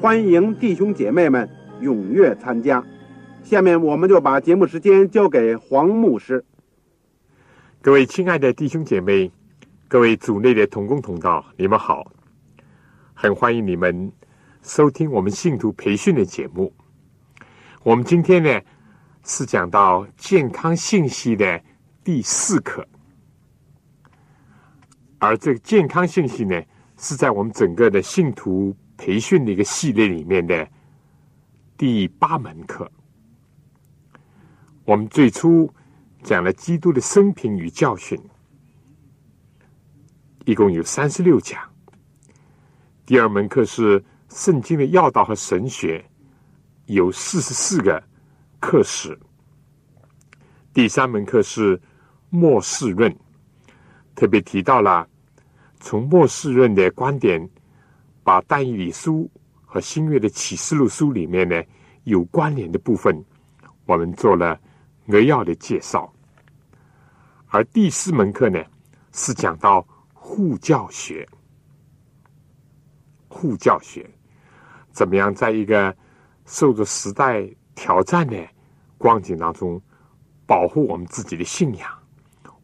欢迎弟兄姐妹们踊跃参加。下面我们就把节目时间交给黄牧师。各位亲爱的弟兄姐妹，各位组内的同工同道，你们好！很欢迎你们收听我们信徒培训的节目。我们今天呢是讲到健康信息的第四课。而这个健康信息呢，是在我们整个的信徒培训的一个系列里面的第八门课。我们最初讲了基督的生平与教训，一共有三十六讲。第二门课是圣经的要道和神学，有四十四个课时。第三门课是末世论。特别提到了从末世论的观点，把但以理书和新约的启示录书里面呢有关联的部分，我们做了扼要的介绍。而第四门课呢是讲到护教学，护教学怎么样在一个受着时代挑战的光景当中，保护我们自己的信仰，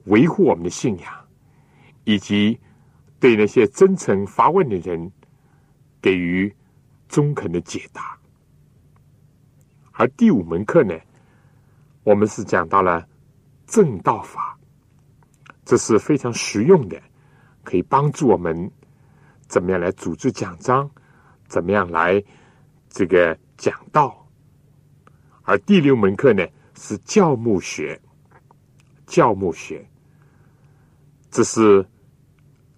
维护我们的信仰。以及对那些真诚发问的人给予中肯的解答，而第五门课呢，我们是讲到了正道法，这是非常实用的，可以帮助我们怎么样来组织讲章，怎么样来这个讲道。而第六门课呢是教牧学，教牧学，这是。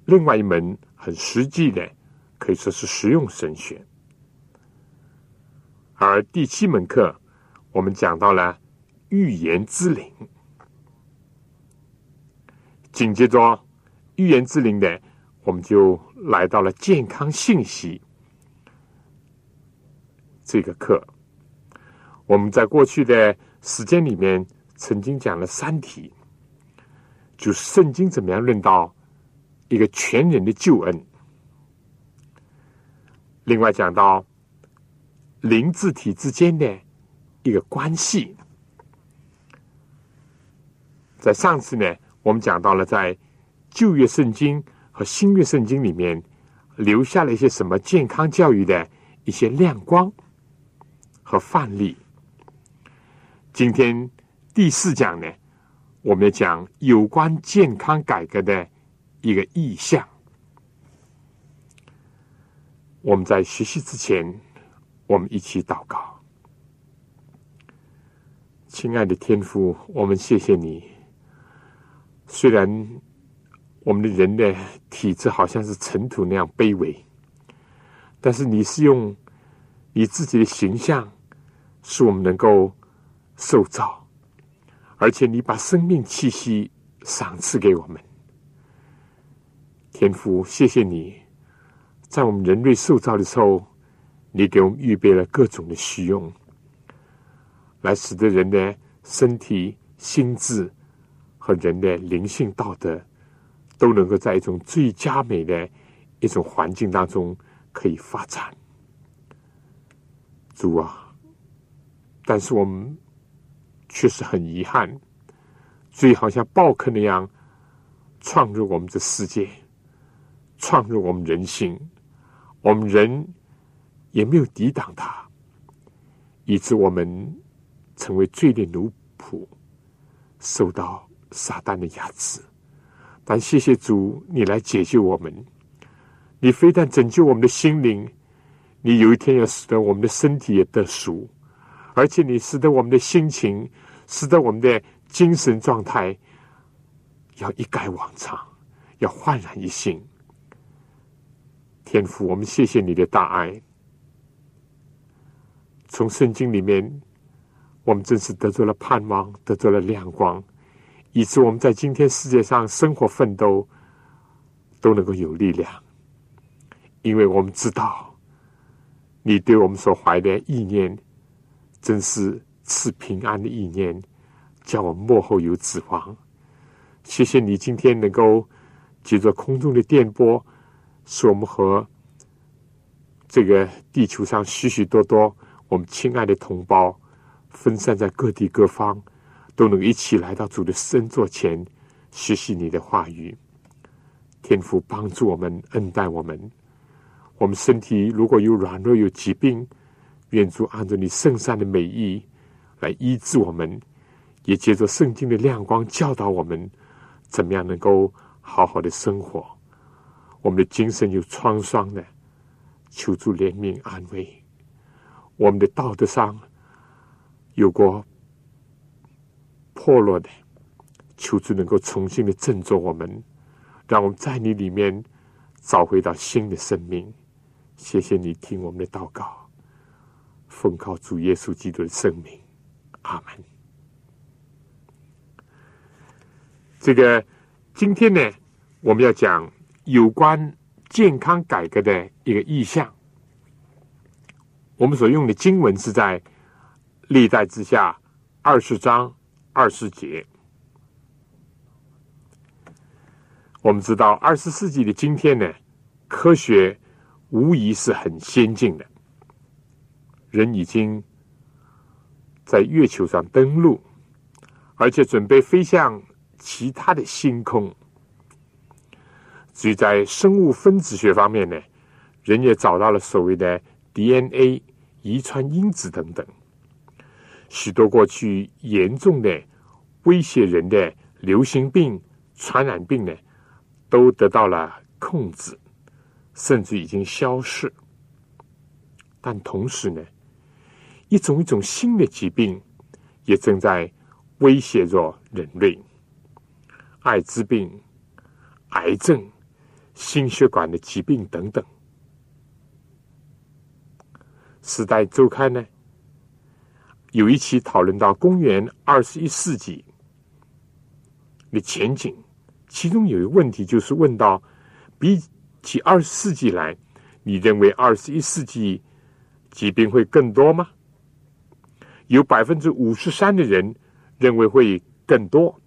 另外一门很实际的，可以说是实用神学。而第七门课，我们讲到了预言之灵。紧接着预言之灵的，我们就来到了健康信息这个课。我们在过去的时间里面，曾经讲了三题，就是圣经怎么样论到。一个全人的救恩。另外讲到灵字体之间的一个关系，在上次呢，我们讲到了在旧约圣经和新约圣经里面留下了一些什么健康教育的一些亮光和范例。今天第四讲呢，我们要讲有关健康改革的。一个意向。我们在学习之前，我们一起祷告。亲爱的天父，我们谢谢你。虽然我们的人的体质好像是尘土那样卑微，但是你是用你自己的形象，使我们能够受造，而且你把生命气息赏赐给我们。天父，谢谢你，在我们人类塑造的时候，你给我们预备了各种的需用，来使得人的身体、心智和人的灵性道德都能够在一种最佳美的一种环境当中可以发展。主啊，但是我们确实很遗憾，最好像暴客那样闯入我们这世界。创入我们人性，我们人也没有抵挡它，以致我们成为罪的奴仆，受到撒旦的压制。但谢谢主，你来解救我们。你非但拯救我们的心灵，你有一天要使得我们的身体也得赎，而且你使得我们的心情，使得我们的精神状态要一改往常，要焕然一新。天父，我们谢谢你的大爱。从圣经里面，我们真是得着了盼望，得着了亮光，以致我们在今天世界上生活奋斗都能够有力量。因为我们知道，你对我们所怀的意念，真是赐平安的意念，叫我们幕后有指望。谢谢你今天能够借着空中的电波，是我们和这个地球上许许多多我们亲爱的同胞，分散在各地各方，都能一起来到主的圣座前，学习你的话语。天父帮助我们，恩待我们。我们身体如果有软弱、有疾病，愿主按照你圣善的美意来医治我们，也借着圣经的亮光教导我们，怎么样能够好好的生活。我们的精神有创伤的，求助怜悯安慰；我们的道德上有过破落的，求助能够重新的振作我们，让我们在你里面找回到新的生命。谢谢你听我们的祷告，奉靠主耶稣基督的圣名，阿门。这个今天呢，我们要讲有关健康改革的一个意向。我们所用的经文是在历代之下二十章二十节。我们知道二十世纪的今天呢，科学。无疑是很先进的，人已经在月球上登陆，而且准备飞向其他的星空。至于在生物分子学方面呢，人也找到了所谓的 DNA 遗传因子等等，许多过去严重的威胁人的流行病、传染病呢，都得到了控制。甚至已经消失，但同时呢，一种一种新的疾病也正在威胁着人类，艾滋病、癌症、心血管的疾病等等。《时代周刊》呢有一期讨论到公元二十一世纪的前景，其中有一个问题就是问到比。起二十世纪来，你认为二十一世纪疾病会更多吗？有百分之五十三的人认为会更多，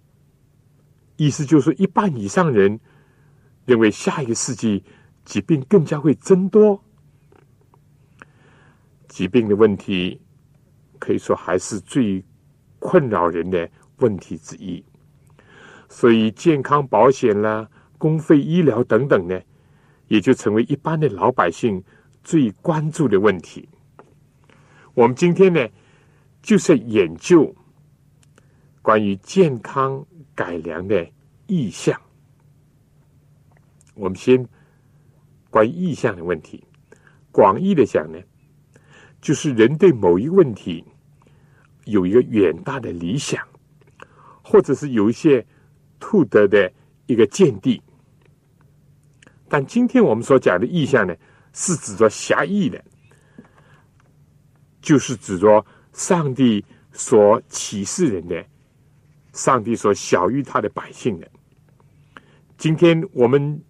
意思就是一半以上人认为下一个世纪疾病更加会增多。疾病的问题可以说还是最困扰人的问题之一，所以健康保险啦、公费医疗等等呢。也就成为一般的老百姓最关注的问题。我们今天呢，就是研究关于健康改良的意向。我们先关于意向的问题，广义的讲呢，就是人对某一个问题有一个远大的理想，或者是有一些兔得的一个见地。但今天我们所讲的意象呢，是指着狭义的，就是指着上帝所启示人的，上帝所晓谕他的百姓的。今天我们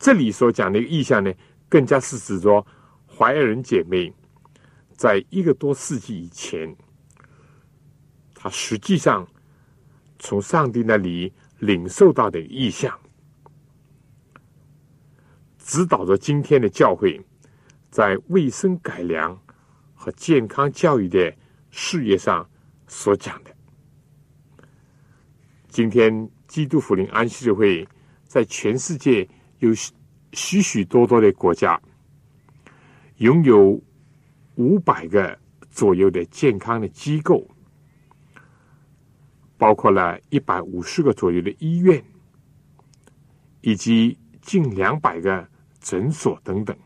这里所讲的意象呢，更加是指着怀尔人姐妹在一个多世纪以前，他实际上从上帝那里领受到的意象。指导着今天的教会，在卫生改良和健康教育的事业上所讲的。今天基督福临安息日会在全世界有许许多多的国家，拥有五百个左右的健康的机构，包括了一百五十个左右的医院，以及近两百个诊所等等。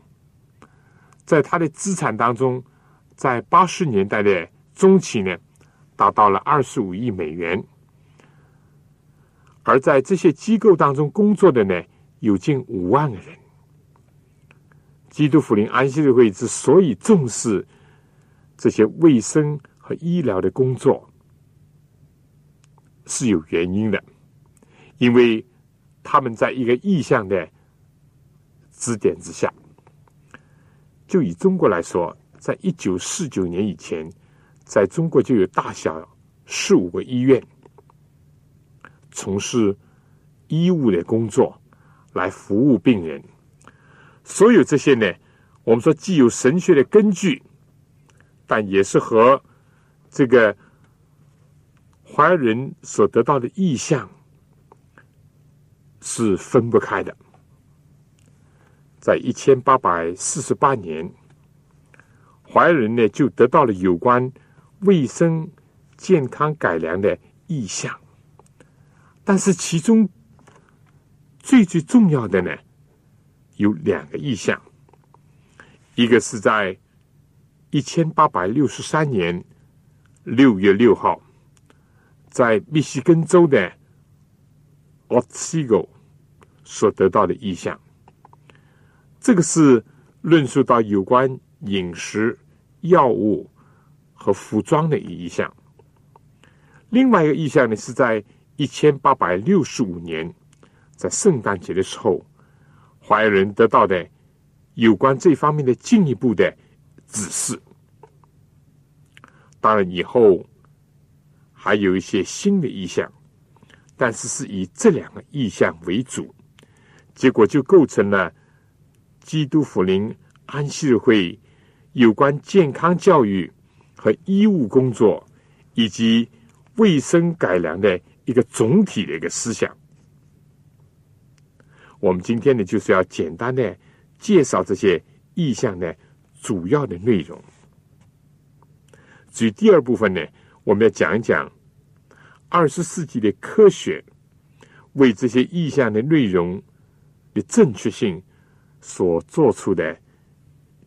在他的资产当中，在八十年代的中期呢，达到了二十五亿美元。而在这些机构当中工作的呢，有近五万个人。基督福临安息日会之所以重视这些卫生和医疗的工作，是有原因的，因为他们在一个意向的指点之下。就以中国来说，在一九四九年以前，在中国就有大小四五个医院从事医务的工作，来服务病人。所有这些呢，我们说既有神学的根据，但也是和这个怀人所得到的意向是分不开的。在一千八百四十八年，怀仁呢就得到了有关卫生健康改良的意向，但是其中最最重要的呢有两个意向，一个是在一千八百六十三年六月六号，在密西根州的 Otsego 所得到的意向。这个是论述到有关饮食、药物和服装的一项。另外一个意向呢，是在一千八百六十五年，在圣诞节的时候，怀仁得到的有关这方面的进一步的指示。当然，以后还有一些新的意向，但是是以这两个意向为主，结果就构成了。基督福临安息日会有关健康教育和医务工作以及卫生改良的一个总体的一个思想。我们今天呢，就是要简单的介绍这些意象的主要的内容。至于第二部分呢，我们要讲一讲二十世纪的科学为这些意象的内容的正确性。所做出的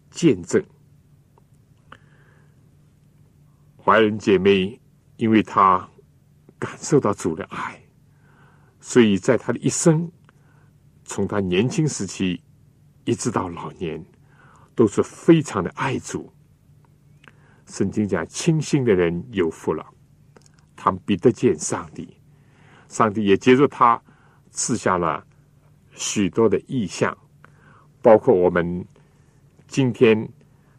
见证，怀仁姐妹，因为她感受到主的爱，所以在她的一生，从他年轻时期一直到老年，都是非常的爱主。圣经讲，清心的人有福了，他们必得见上帝。上帝也接着他赐下了许多的意象。包括我们今天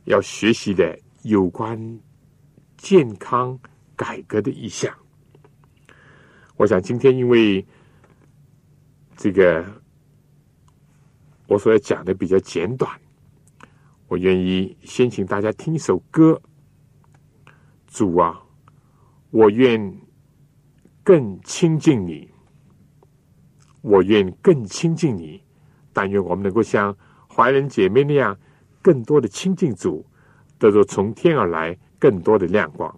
要学习的有关健康改革的意向，我想今天因为这个我所要讲的比较简短，我愿意先请大家听一首歌。主啊，我愿更亲近你，我愿更亲近你，但愿我们能够像。怀仁姐妹那样，更多的亲近主，得着从天而来更多的亮光。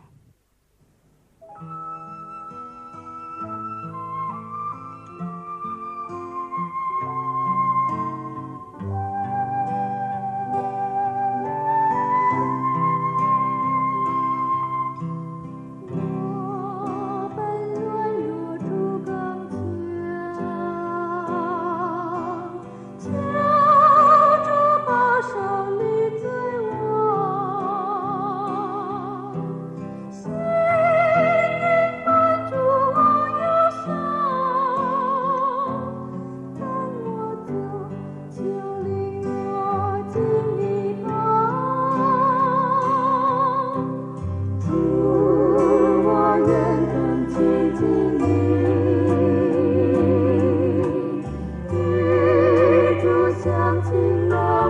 寂寞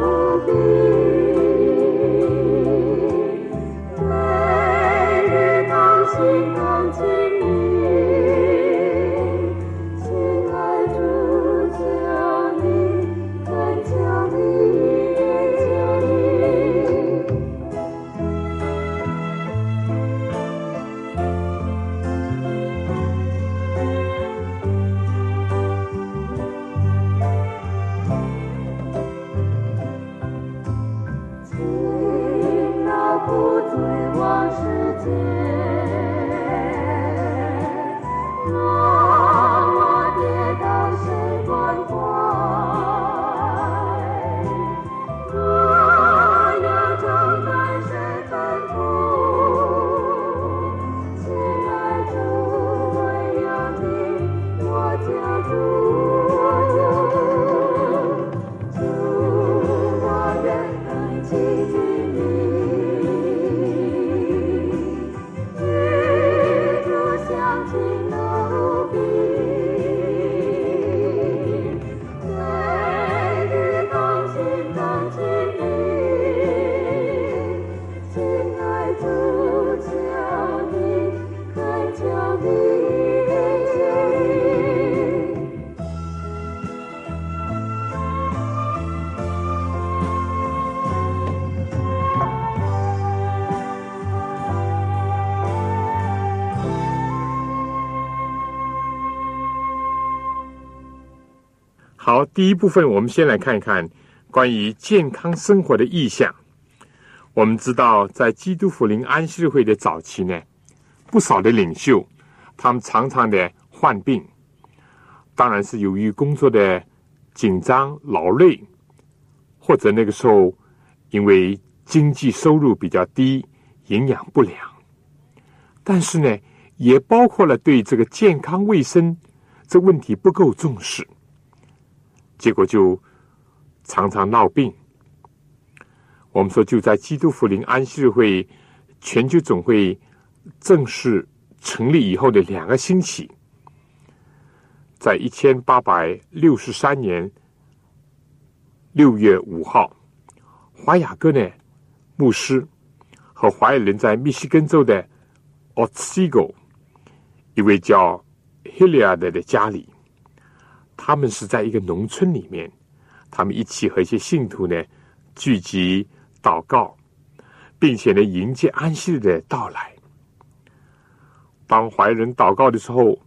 好，第一部分我们先来看一看关于健康生活的意向。我们知道，在基督福临安息日会的早期呢，不少的领袖他们常常的患病，当然是由于工作的紧张劳累，或者那个时候因为经济收入比较低，营养不良。但是呢，也包括了对这个健康卫生这问题不够重视。结果就常常闹病。我们说，就在基督福临安息日会全球总会正式成立以后的两个星期，在一千八百六十三年六月五号，华雅各呢牧师和华裔人在密西根州的 Otsego 一位叫 Hilliard 的家里。他们是在一个农村里面，他们一起和一些信徒呢聚集祷告，并且呢迎接安息日的到来。当怀人祷告的时候，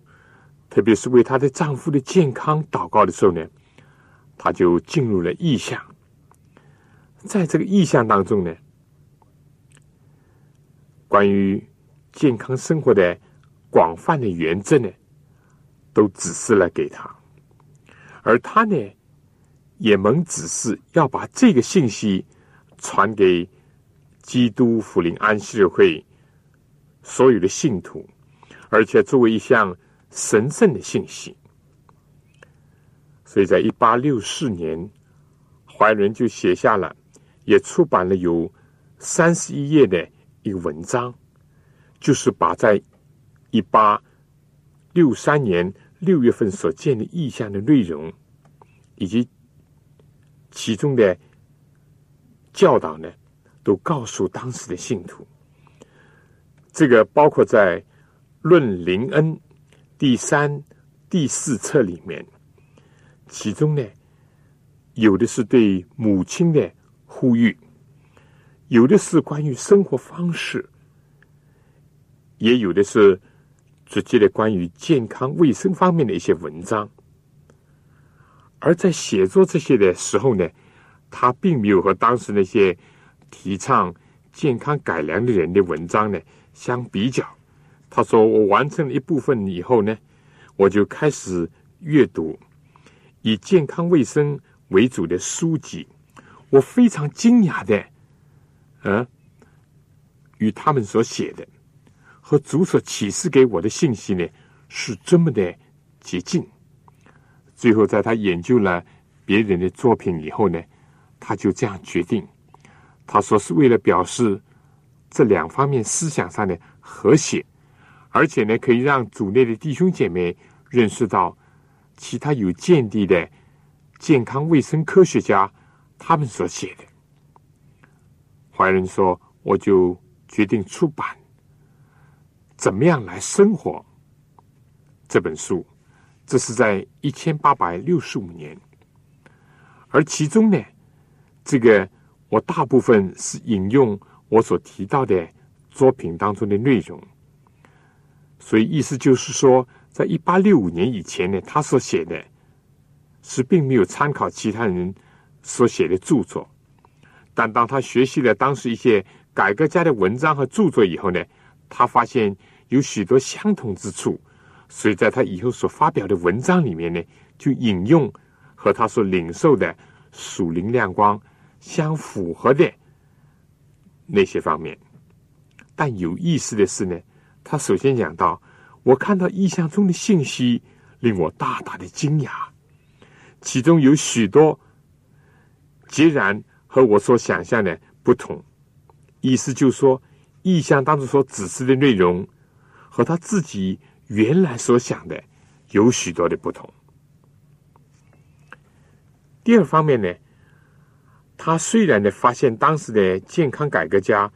特别是为她的丈夫的健康祷告的时候呢，她就进入了意象。在这个意象当中呢，关于健康生活的广泛的原则呢，都指示了给他。而他呢，也蒙指示要把这个信息传给基督福临安息日会所有的信徒，而且作为一项神圣的信息。所以在一八六四年，怀仁就写下了，也出版了有三十一页的一个文章，就是把在一八六三年。六月份所见的意象的内容，以及其中的教导呢，都告诉当时的信徒。这个包括在《论灵恩》第三、第四册里面，其中呢，有的是对母亲的呼吁，有的是关于生活方式，也有的是。直接的关于健康卫生方面的一些文章，而在写作这些的时候呢，他并没有和当时那些提倡健康改良的人的文章呢相比较。他说：“我完成了一部分以后呢，我就开始阅读以健康卫生为主的书籍。我非常惊讶的，嗯，与他们所写的。”和主所启示给我的信息呢，是这么的接近。最后，在他研究了别人的作品以后呢，他就这样决定。他说是为了表示这两方面思想上的和谐，而且呢，可以让组内的弟兄姐妹认识到其他有见地的健康卫生科学家他们所写的。怀仁说：“我就决定出版。”怎么样来生活？这本书，这是在一千八百六十五年，而其中呢，这个我大部分是引用我所提到的作品当中的内容，所以意思就是说，在一八六五年以前呢，他所写的，是并没有参考其他人所写的著作，但当他学习了当时一些改革家的文章和著作以后呢，他发现有许多相同之处，所以在他以后所发表的文章里面呢，就引用和他所领受的属灵亮光相符合的那些方面。但有意思的是呢，他首先讲到，我看到意象中的信息令我大大的惊讶，其中有许多截然和我所想象的不同。意思就是说，意象当中所指示的内容和他自己原来所想的有许多的不同。第二方面呢，他虽然呢发现当时的健康改革家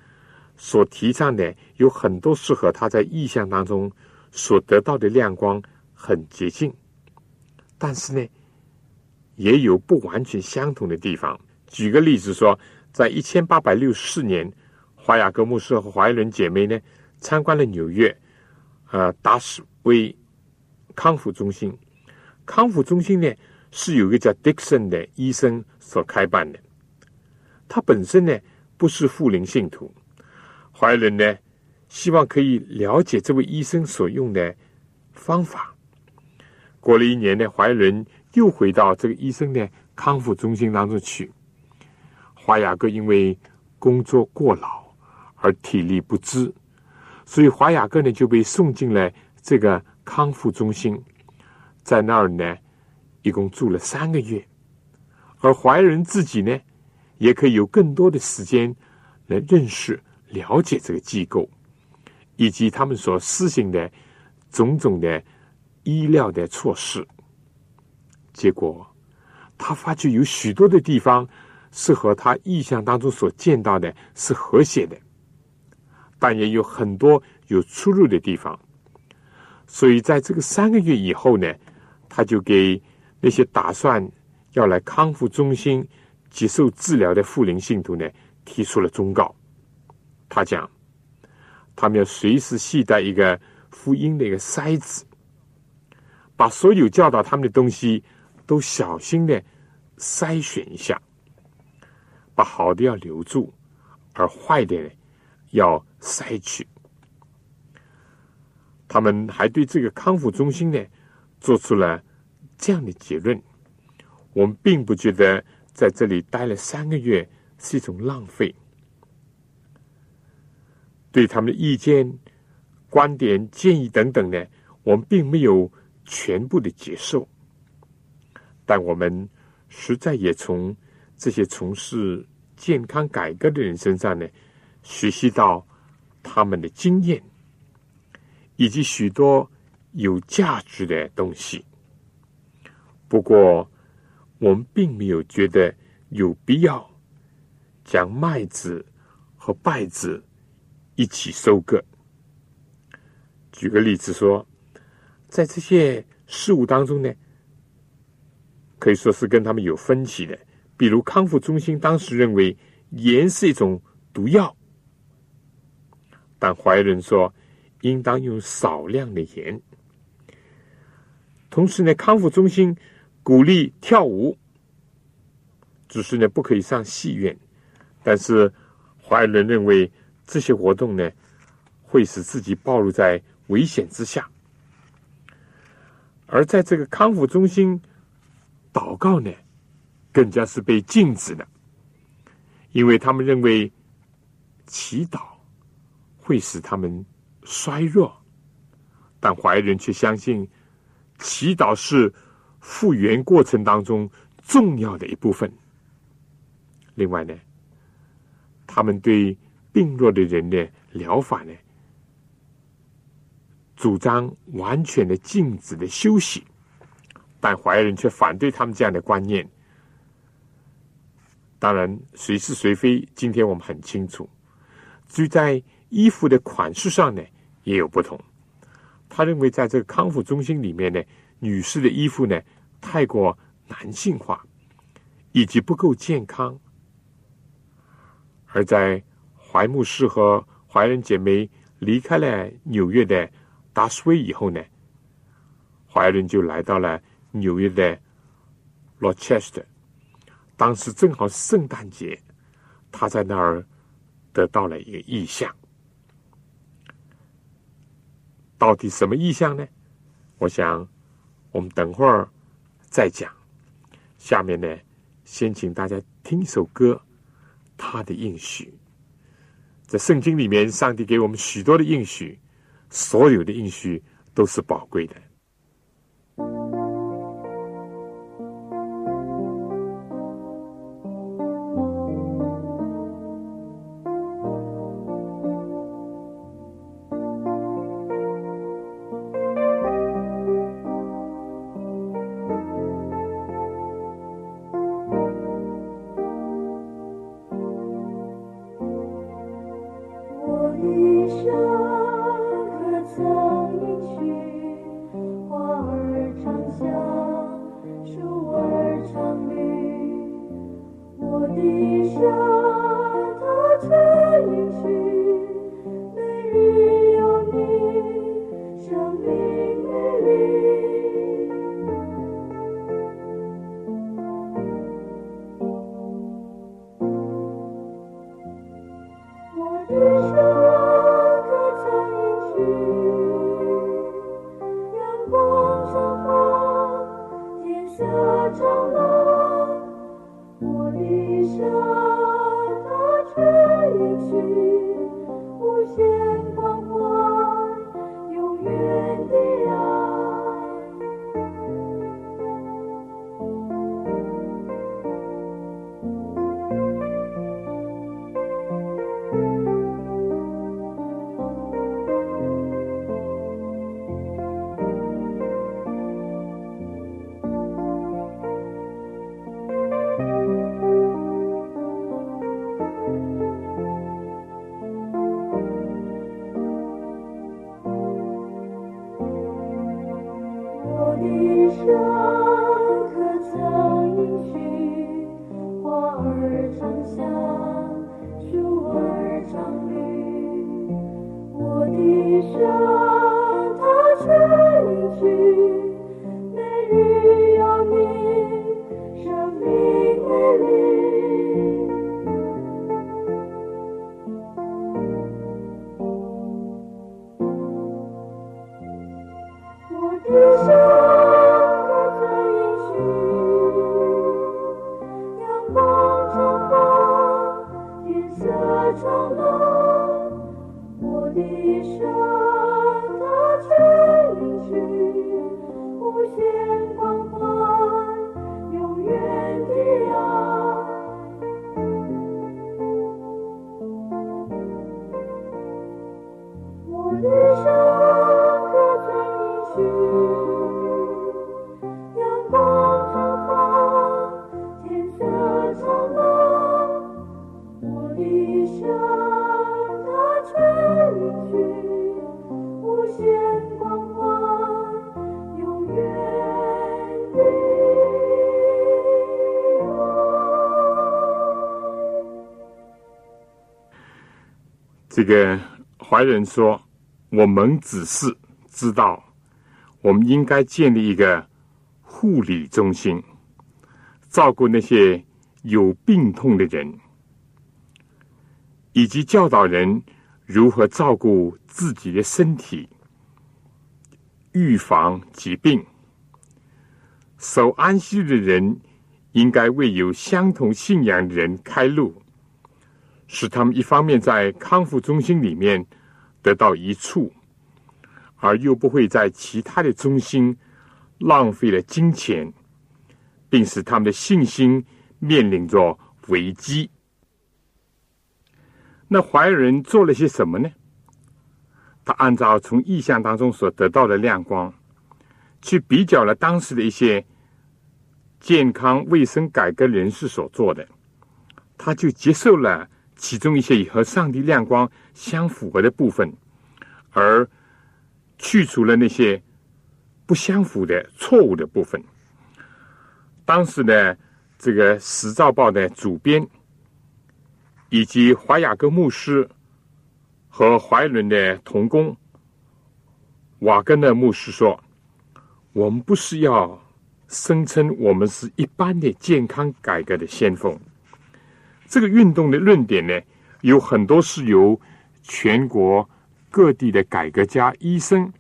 所提倡的有很多是和他在意象当中所得到的亮光很接近，但是呢，也有不完全相同的地方。举个例子说，在一千八百六十四年。华雅各牧师和华伦姐妹呢，参观了纽约，呃，达斯威康复中心。康复中心呢，是有个叫 Dixon 的医生所开办的。他本身呢，不是富林信徒。怀仁呢，希望可以了解这位医生所用的方法。过了一年呢，怀仁又回到这个医生的康复中心当中去。华雅各因为工作过劳。而体力不支，所以华雅各呢就被送进了这个康复中心，在那儿呢一共住了三个月，而怀仁自己呢也可以有更多的时间来认识、了解这个机构，以及他们所施行的种种的医疗的措施。结果，他发觉有许多的地方是和他意象当中所见到的是和谐的。但也有很多有出入的地方，所以在这个三个月以后呢，他就给那些打算要来康复中心接受治疗的富林信徒呢提出了忠告。他讲，他们要随时携带一个福音的一个筛子，把所有教导他们的东西都小心的筛选一下，把好的要留住，而坏的呢要。筛去，他们还对这个康复中心呢做出了这样的结论：我们并不觉得在这里待了三个月是一种浪费。对他们的意见、观点、建议等等呢，我们并没有全部的接受，但我们实在也从这些从事健康改革的人身上呢学习到。他们的经验，以及许多有价值的东西。不过，我们并没有觉得有必要将麦子和稗子一起收割。举个例子说，在这些事物当中呢，可以说是跟他们有分歧的。比如康复中心当时认为盐是一种毒药。但怀仁说，应当用少量的盐。同时呢，康复中心鼓励跳舞，只是呢不可以上戏院。但是怀仁认为这些活动呢，会使自己暴露在危险之下。而在这个康复中心祷告呢，更加是被禁止的，因为他们认为祈祷。会使他们衰弱，但怀人却相信祈祷是复原过程当中重要的一部分。另外呢，他们对病弱的人的疗法呢，主张完全的静止的休息，但怀人却反对他们这样的观念。当然，谁是谁非，今天我们很清楚。至于在衣服的款式上呢也有不同。他认为，在这个康复中心里面呢，女士的衣服呢太过男性化，以及不够健康。而在怀牧师和怀仁姐妹离开了纽约的达斯威以后呢，怀仁就来到了纽约的罗切斯特。当时正好是圣诞节，他在那儿。得到了一个意象。到底什么意象呢？我想我们等会儿再讲。下面呢，先请大家听一首歌，他的应许。在圣经里面，上帝给我们许多的应许，所有的应许都是宝贵的。这个怀仁说：“我们只是知道，我们应该建立一个护理中心，照顾那些有病痛的人，以及教导人如何照顾自己的身体，预防疾病。守安息的人应该为有相同信仰的人开路。”使他们一方面在康复中心里面得到一处，而又不会在其他的中心浪费了金钱，并使他们的信心面临着危机。那怀仁做了些什么呢？他按照从意象当中所得到的亮光，去比较了当时的一些健康卫生改革人士所做的，他就接受了。其中一些和上帝亮光相符合的部分，而去除了那些不相符的错误的部分。当时呢，这个《时照报》的主编以及怀雅各牧师和怀伦的同工瓦根的牧师说：“我们不是要声称我们是一般的健康改革的先锋。”这个运动的论点呢，有很多是由全国各地的改革家、医生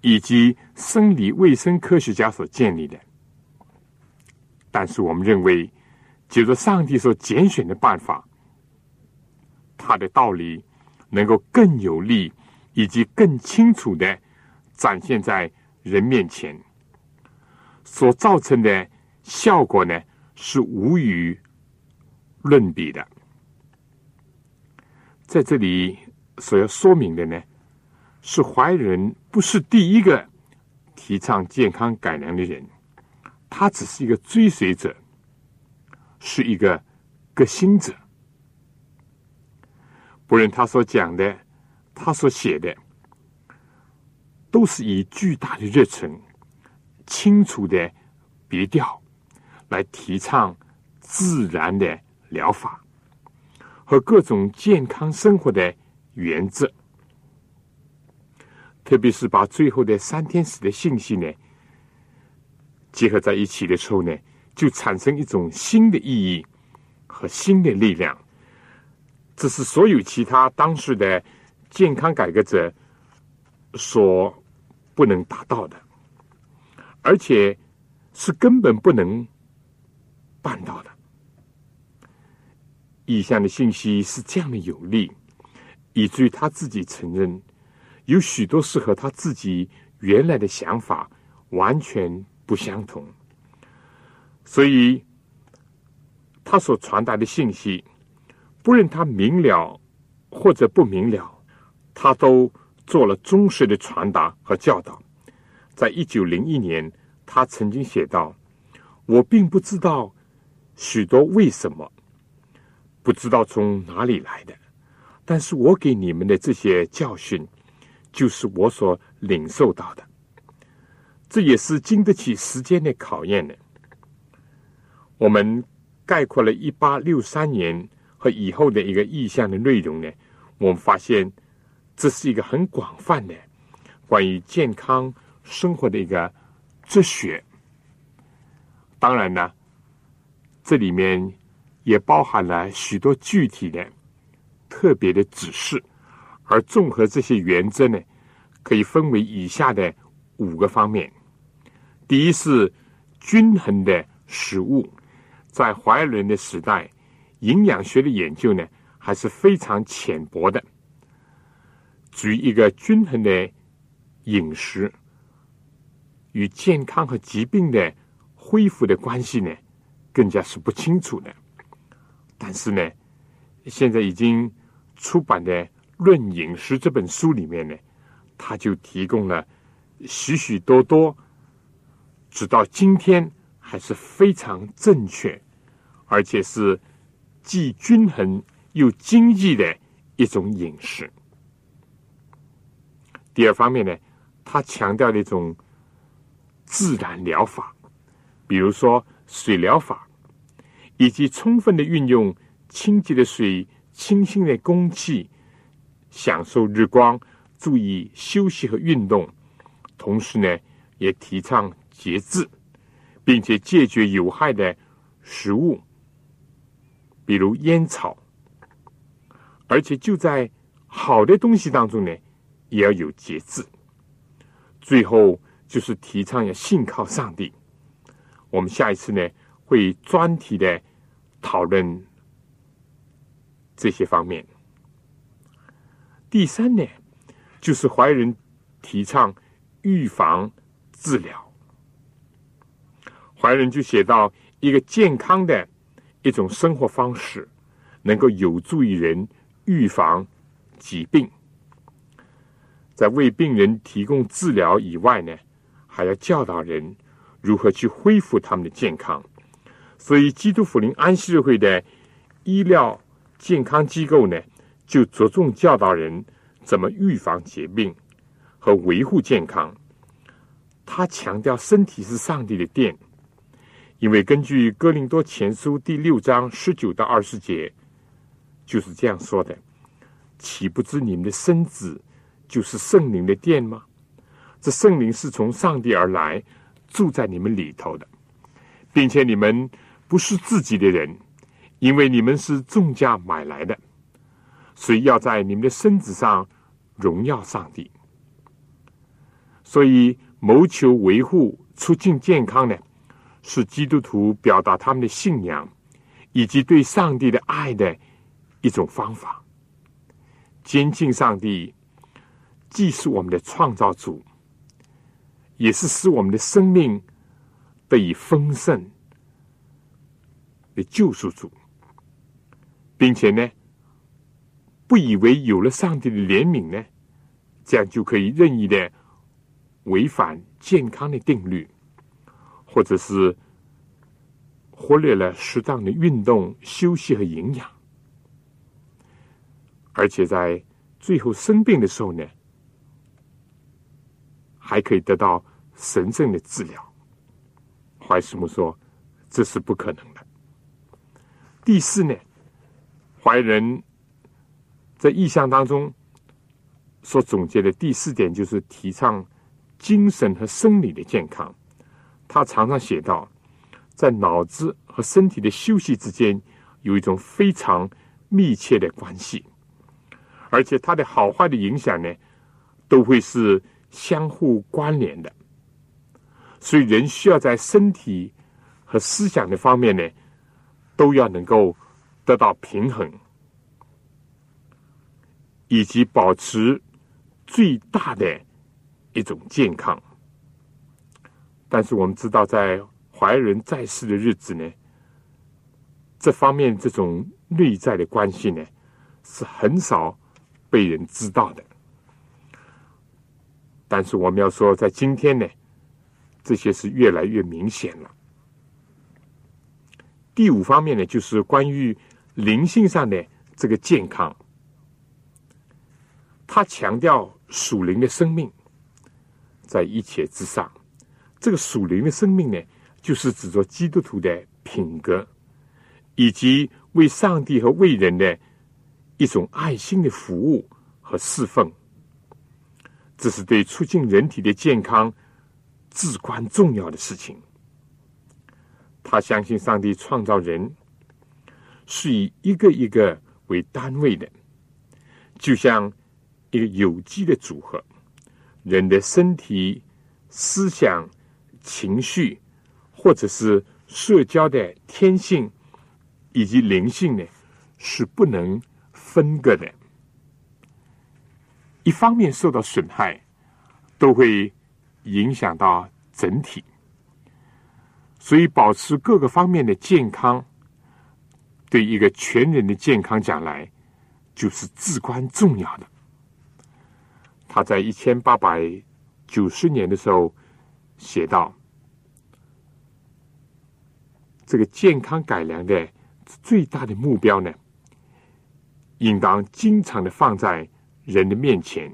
以及生理卫生科学家所建立的。但是，我们认为，借着上帝所拣选的办法，他的道理能够更有力以及更清楚的展现在人面前，所造成的效果呢，是无与论比的。在这里所要说明的呢，是怀仁不是第一个提倡健康改良的人，他只是一个追随者，是一个革新者。不论他所讲的，他所写的，都是以巨大的热忱、清楚的别调来提倡自然的疗法。和各种健康生活的原则，特别是把最后的三天使的信息呢结合在一起的时候呢，就产生一种新的意义和新的力量。这是所有其他当时的健康改革者所不能达到的，而且是根本不能办到的。意向的信息是这样的有力，以至于他自己承认有许多是和他自己原来的想法完全不相同，所以他所传达的信息，不论他明了或者不明了，他都做了忠实的传达和教导。在一九零一年，他曾经写道：“我并不知道许多为什么。”不知道从哪里来的，但是我给你们的这些教训，就是我所领受到的。这也是经得起时间的考验的。我们概括了一八六三年和以后的一个意向的内容呢，我们发现这是一个很广泛的关于健康生活的一个哲学。当然呢，这里面。也包含了许多具体的、特别的指示，而综合这些原则呢，可以分为以下的五个方面。第一是均衡的食物，在怀仁的时代，营养学的研究呢还是非常浅薄的。至于一个均衡的饮食与健康和疾病的恢复的关系呢，更加是不清楚的。但是呢，现在已经出版的《论饮食》这本书里面呢，他就提供了许许多多，直到今天还是非常正确，而且是既均衡又经济的一种饮食。第二方面呢，他强调的一种自然疗法，比如说水疗法。以及充分的运用清洁的水、清新的空气，享受日光，注意休息和运动，同时呢，也提倡节制，并且戒绝有害的食物，比如烟草。而且就在好的东西当中呢，也要有节制。最后就是提倡要信靠上帝。我们下一次呢，会专题的。讨论这些方面。第三呢，就是怀仁提倡预防治疗。怀仁就写到，一个健康的一种生活方式，能够有助于人预防疾病。在为病人提供治疗以外呢，还要教导人如何去恢复他们的健康。所以，基督福临安息日会的医疗健康机构呢，就着重教导人怎么预防疾病和维护健康。他强调身体是上帝的殿，因为根据哥林多前书第六章十九到二十节就是这样说的：“岂不知你们的身子就是圣灵的殿吗？这圣灵是从上帝而来，住在你们里头的，并且你们。”不是自己的人，因为你们是重价买来的，所以要在你们的身子上荣耀上帝。所以谋求维护、促进健康呢，是基督徒表达他们的信仰以及对上帝的爱的一种方法。坚信上帝既是我们的创造主，也是使我们的生命得以丰盛的救赎主，并且呢，不以为有了上帝的怜悯呢，这样就可以任意的违反健康的定律，或者是忽略了适当的运动、休息和营养。而且在最后生病的时候呢，还可以得到神圣的治疗。怀师母说，这是不可能。第四呢，怀仁在意象当中所总结的第四点就是提倡精神和生理的健康。他常常写道，在脑子和身体的休息之间有一种非常密切的关系。而且它的好坏的影响呢，都会是相互关联的。所以人需要在身体和思想的方面呢，都要能够得到平衡，以及保持最大的一种健康。但是我们知道，在怀仁在世的日子呢，这方面这种内在的关系呢，是很少。被人知道的，但是我们要说，在今天呢，这些是越来越明显了。第五方面呢，就是关于灵性上的这个健康，他强调属灵的生命在一切之上。这个属灵的生命呢，就是指着基督徒的品格，以及为上帝和为人的。一种爱心的服务和侍奉，这是对促进人体的健康至关重要的事情。他相信上帝创造人是以一个一个为单位的，就像一个有机的组合。人的身体、思想、情绪，或者是社交的天性以及灵性呢，是不能。分割的，一方面受到损害，都会影响到整体，所以保持各个方面的健康，对一个全人的健康讲来，就是至关重要的。他在一千八百九十年的时候写道：“这个健康改良的最大的目标呢？”应当经常的放在人的面前，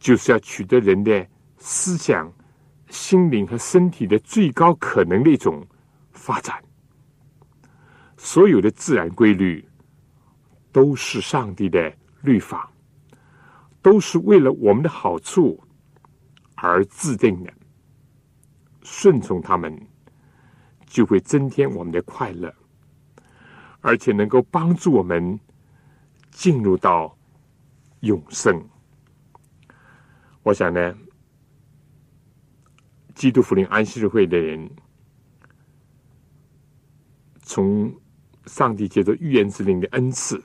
就是要取得人的思想、心灵和身体的最高可能的一种发展。所有的自然规律都是上帝的律法，都是为了我们的好处而制定的。顺从他们，就会增添我们的快乐，而且能够帮助我们。进入到永生，我想呢，基督福临安息日会的人，从上帝借着预言之灵的恩赐，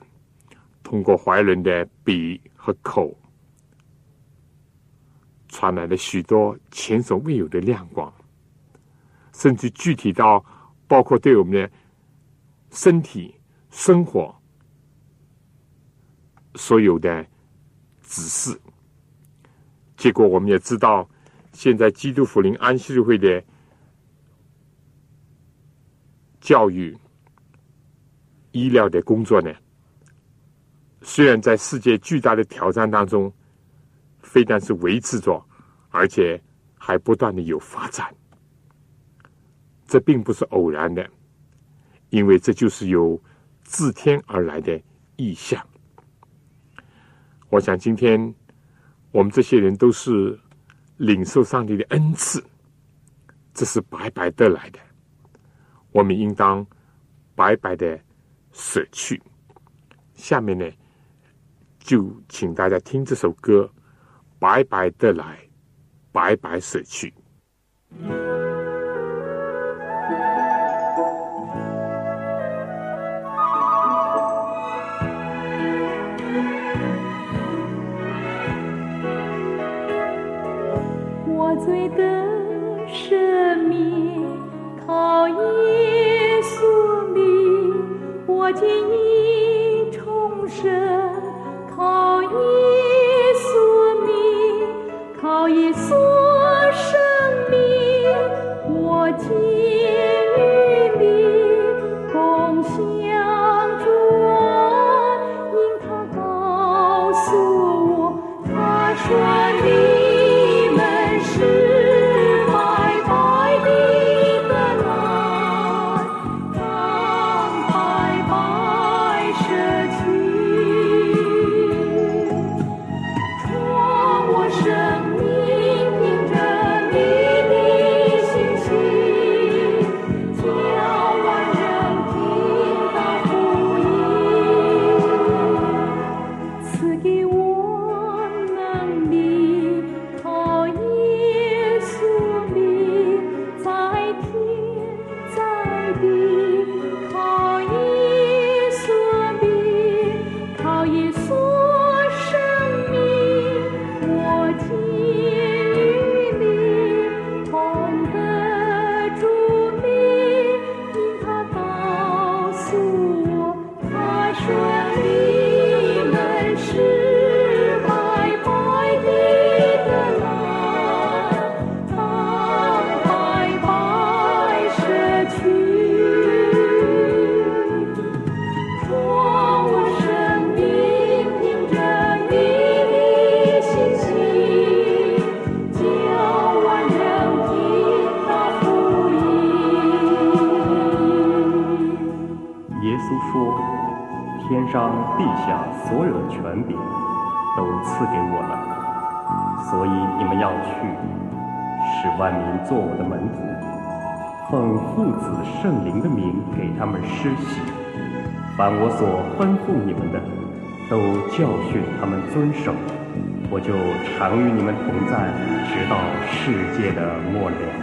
通过怀伦的笔和口，传来了许多前所未有的亮光，甚至具体到包括对我们的身体、生活。所有的指示，结果我们也知道，现在基督福临安息日会的教育、医疗的工作呢，虽然在世界巨大的挑战当中，非但是维持着，而且还不断的有发展。这并不是偶然的，因为这就是由自天而来的意象。我想，今天我们这些人都是领受上帝的恩赐，这是白白得来的。我们应当白白的舍去。下面呢，就请大家听这首歌，白白的来，白白舍去。当陛下所有的权柄都赐给我了，所以你们要去使万民做我的门徒，奉父子圣灵的名给他们施洗，凡我所吩咐你们的，都教训他们遵守，我就常与你们同在，直到世界的末了。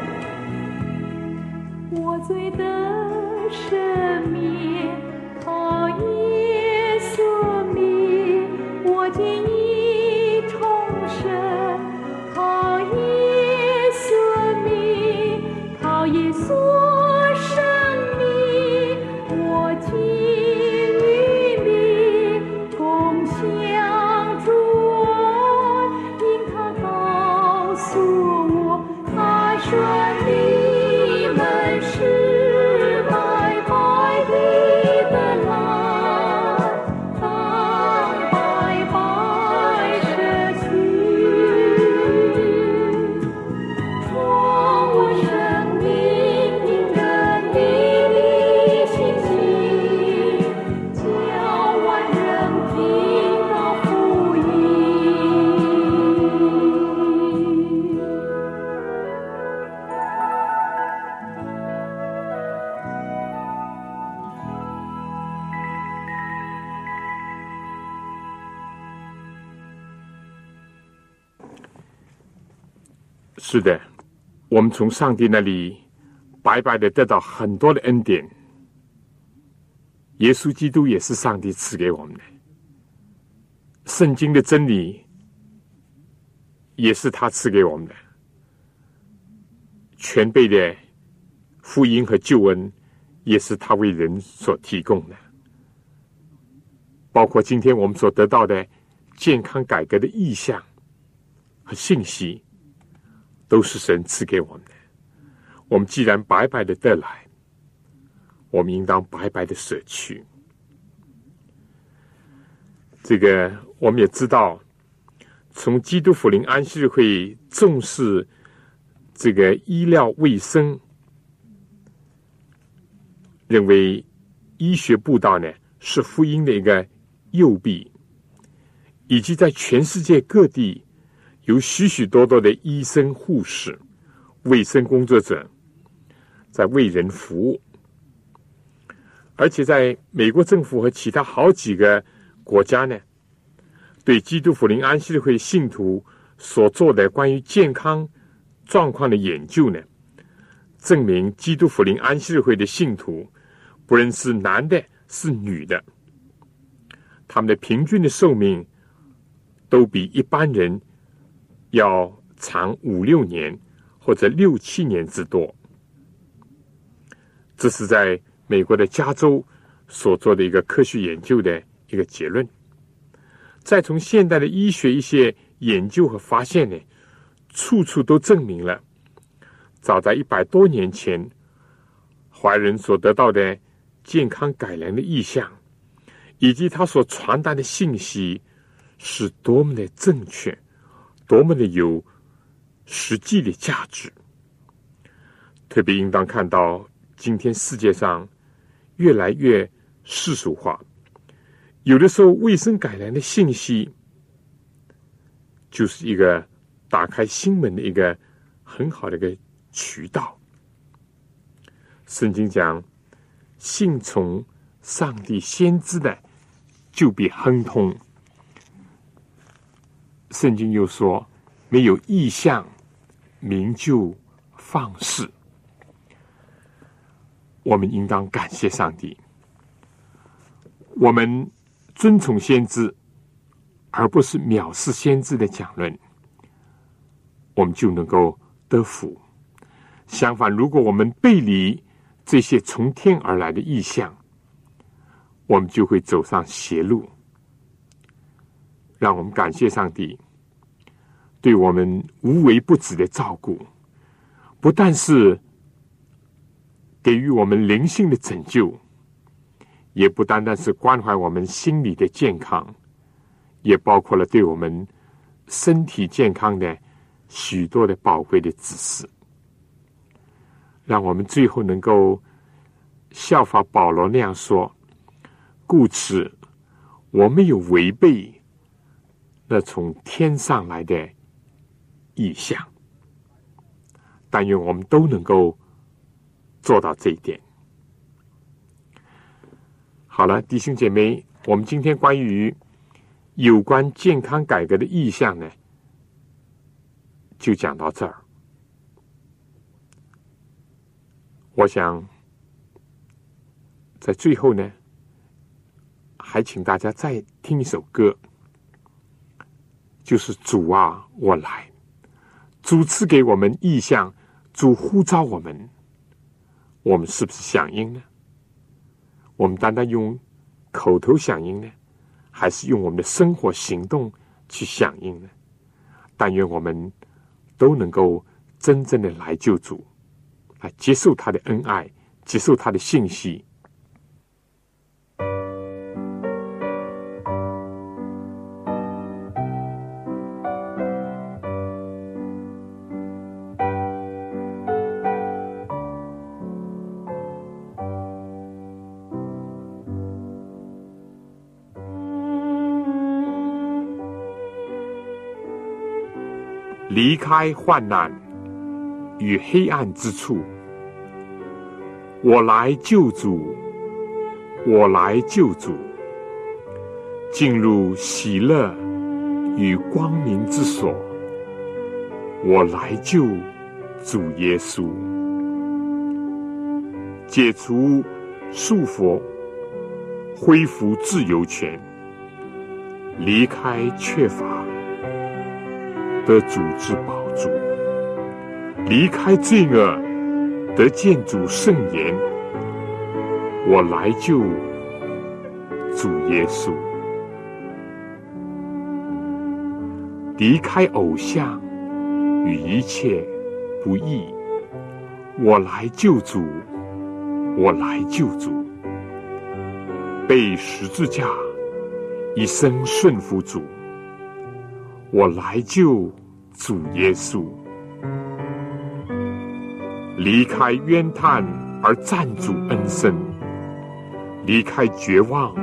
是的，我们从上帝那里白白的得到很多的恩典。耶稣基督也是上帝赐给我们的，圣经的真理也是他赐给我们的，全备的福音和救恩也是他为人所提供的，包括今天我们所得到的健康改革的意向和信息。都是神赐给我们的。我们既然白白的得来，我们应当白白的舍去。这个我们也知道，从基督福临安息日会重视这个医疗卫生，认为医学布道呢是福音的一个右臂，以及在全世界各地。有许许多多的医生、护士、卫生工作者在为人服务，而且在美国政府和其他好几个国家呢，对基督福临安息日会信徒所做的关于健康状况的研究呢，证明基督福临安息日会的信徒，不论是男的是女的，他们的平均的寿命都比一般人要长五六年或者六七年之多。这是在美国的加州所做的一个科学研究的一个结论。再从现代的医学一些研究和发现呢，处处都证明了，早在一百多年前，怀人所得到的健康改良的意向，以及他所传达的信息，是多么的正确，多么的有实际的价值。特别应当看到，今天世界上越来越世俗化。有的时候，卫生改良的信息就是一个打开心门的一个很好的一个渠道。圣经讲，信从上帝先知的，就必亨通。圣经又说，没有意向，名就放肆。我们应当感谢上帝，我们。尊崇先知，而不是藐视先知的讲论，我们就能够得福。相反，如果我们背离这些从天而来的意象，我们就会走上邪路。让我们感谢上帝对我们无微不至的照顾，不但是给予我们灵性的拯救。也不单单是关怀我们心理的健康，也包括了对我们身体健康的许多的宝贵的指示，让我们最后能够效法保罗那样说：“故此，我没有违背那从天上来的意向。”但愿我们都能够做到这一点。好了，弟兄姐妹，我们今天关于有关健康改革的意向呢，就讲到这儿。我想在最后呢，还请大家再听一首歌，就是“主啊，我来”。主赐给我们意向，主呼召我们，我们是不是响应呢？我们单单用口头响应呢，还是用我们的生活行动去响应呢？但愿我们都能够真正的来救主，来接受他的恩爱，接受他的信息。离开患难与黑暗之处，我来救主，我来救主，进入喜乐与光明之所，我来救主耶稣，解除束缚，恢复自由权，离开缺乏。得主之宝主，离开罪恶，得见主圣言。我来救主耶稣，离开偶像与一切不义。我来救主，我来救主，被十字架，一生顺服主。我来救主耶稣，离开冤叹而赞主恩生，离开绝望，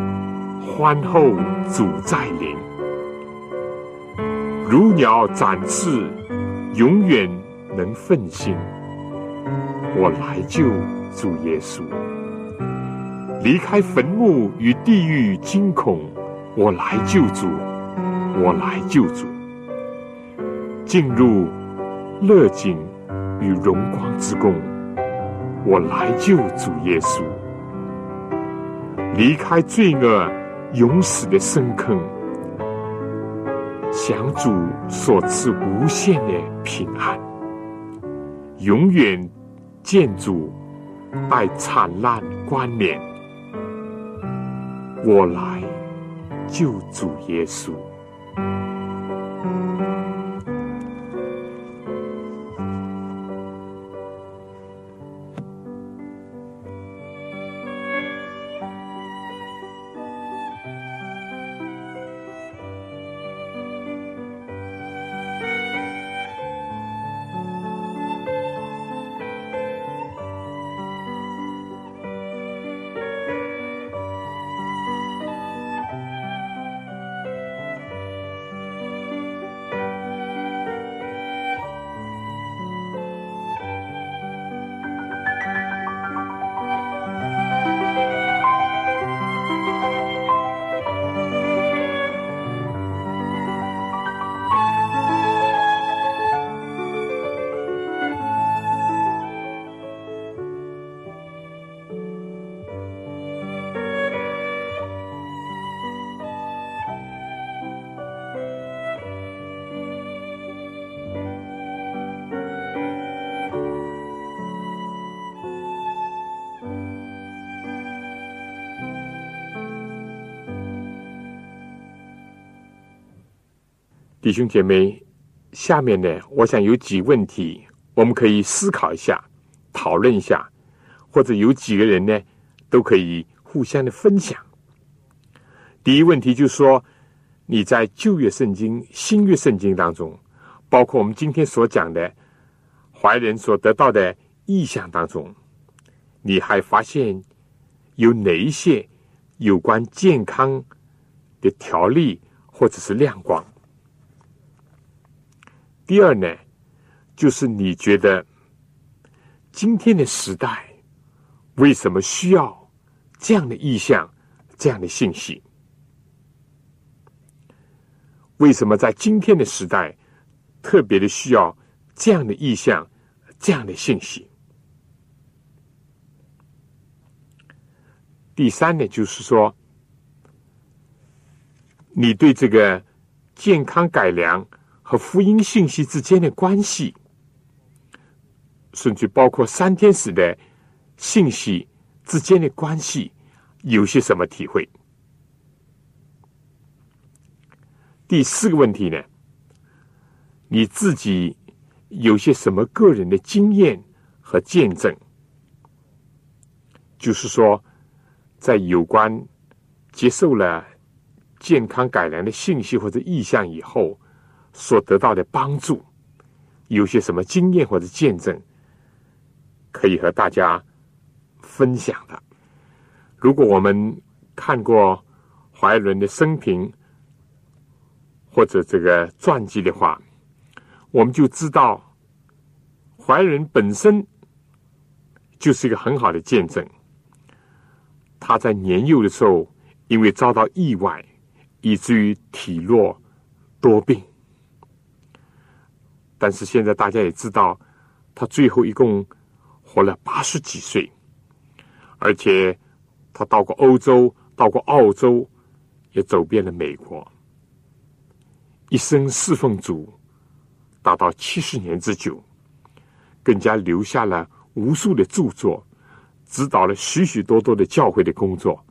欢后主再临，如鸟展翅，永远能奋心。我来救主耶稣，离开坟墓与地狱惊恐，我来救主。我来救主，进入乐景与荣光之宫。我来救主耶稣，离开罪恶永死的深坑，享主所赐无限的平安，永远见主带灿烂冠冕。我来救主耶稣。弟兄姐妹，下面呢，我想有几问题，我们可以思考一下，讨论一下，或者有几个人呢，都可以互相的分享。第一问题就是说，你在旧约圣经、新约圣经当中，包括我们今天所讲的怀人所得到的意象当中，你还发现有哪一些有关健康的条例或者是亮光？第二呢，就是你觉得今天的时代为什么需要这样的意向、这样的信息？为什么在今天的时代特别的需要这样的意向、这样的信息？第三呢，就是说，你对这个健康改良。和福音信息之间的关系，甚至包括三天使的信息之间的关系，有些什么体会？第四个问题呢？你自己有些什么个人的经验和见证？就是说，在有关接受了健康改良的信息或者意向以后。所得到的帮助，有些什么经验或者见证，可以和大家分享的？如果我们看过怀伦的生平或者这个传记的话，我们就知道怀仁本身就是一个很好的见证。他在年幼的时候，因为遭到意外，以至于体弱多病。但是现在大家也知道，他最后一共活了八十几岁，而且他到过欧洲，到过澳洲，也走遍了美国，一生侍奉主达到七十年之久，更加留下了无数的著作，指导了许许多多的教会的工作，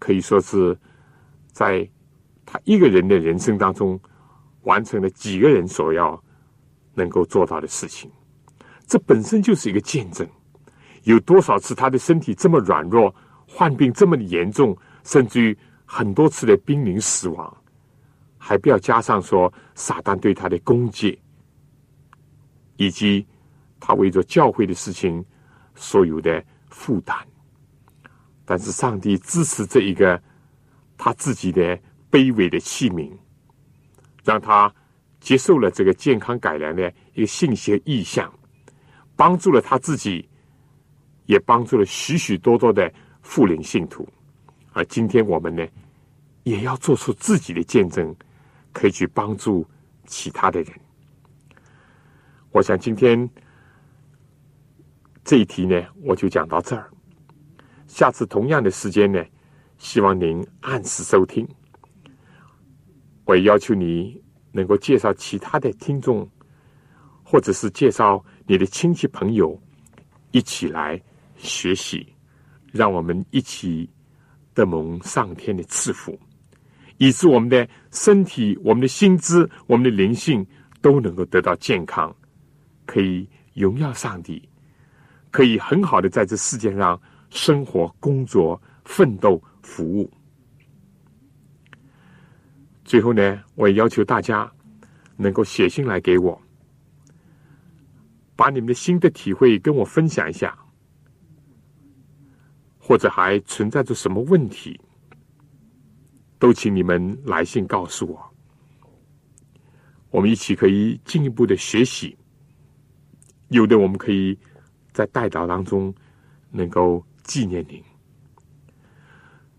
可以说是在他一个人的人生当中。完成了几个人所要能够做到的事情，这本身就是一个见证。有多少次他的身体这么软弱，患病这么严重，甚至于很多次的濒临死亡，还不要加上说撒旦对他的攻击，以及他为着教会的事情所有的负担。但是上帝支持这一个他自己的卑微的器皿。让他接受了这个健康改良的一个信息意向，帮助了他自己，也帮助了许许多多的富灵信徒。而今天我们呢，也要做出自己的见证，可以去帮助其他的人。我想今天这一题呢，我就讲到这儿。下次同样的时间呢，希望您按时收听。我也要求你能够介绍其他的听众，或者是介绍你的亲戚朋友，一起来学习，让我们一起得蒙上天的赐福。以致我们的身体、我们的心智、我们的灵性都能够得到健康，可以荣耀上帝，可以很好的在这世界上生活、工作、奋斗、服务。最后呢，我也要求大家能够写信来给我，把你们的新的体会跟我分享一下，或者还存在着什么问题。都请你们来信告诉我，我们一起可以进一步的学习。有的我们可以在代祷当中能够纪念您，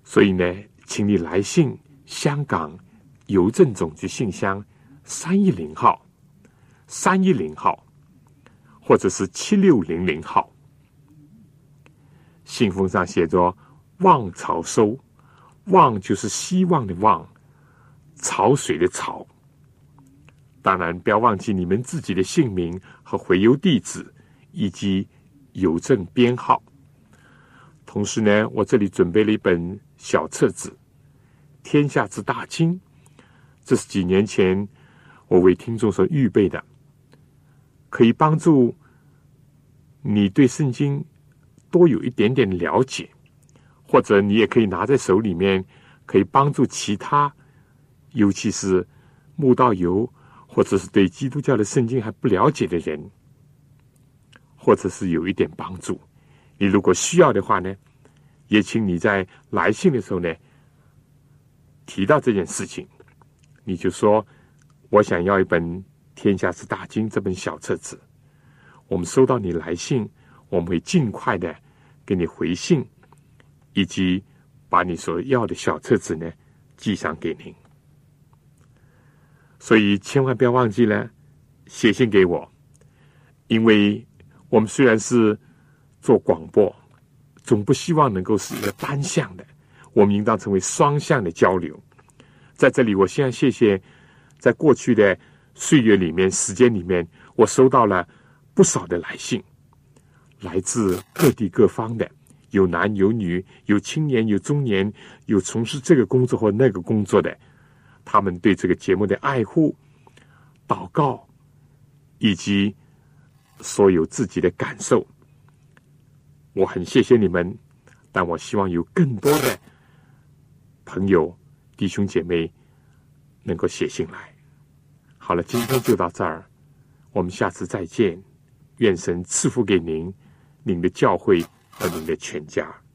所以呢，请你来信香港邮政总局信箱三一零号、三一零号，或者是七六零零号，信封上写着“望潮收”。望就是希望的望，潮水的潮。当然，不要忘记你们自己的姓名和回邮地址以及邮政编号。同时呢，我这里准备了一本小册子《天下之大经》，这是几年前我为听众所预备的，可以帮助你对圣经多有一点点了解。或者你也可以拿在手里面，可以帮助其他，尤其是慕道友，或者是对基督教的圣经还不了解的人，或者是有一点帮助。你如果需要的话呢，也请你在来信的时候呢，提到这件事情，你就说我想要一本《天下之大经》这本小册子。我们收到你来信，我们会尽快的给你回信。以及把你所要的小册子呢寄上给您，所以千万不要忘记了写信给我，因为我们虽然是做广播，总不希望能够是一个单向的，我们应当成为双向的交流。在这里，我先谢谢在过去的岁月里面、时间里面，我收到了不少的来信，来自各地各方的。有男有女，有青年有中年，有从事这个工作或那个工作的，他们对这个节目的爱护、祷告，以及所有自己的感受，我很谢谢你们。但我希望有更多的朋友、弟兄姐妹能够写信来。好了，今天就到这儿，我们下次再见。愿神赐福给您，您的教会。和您的全家。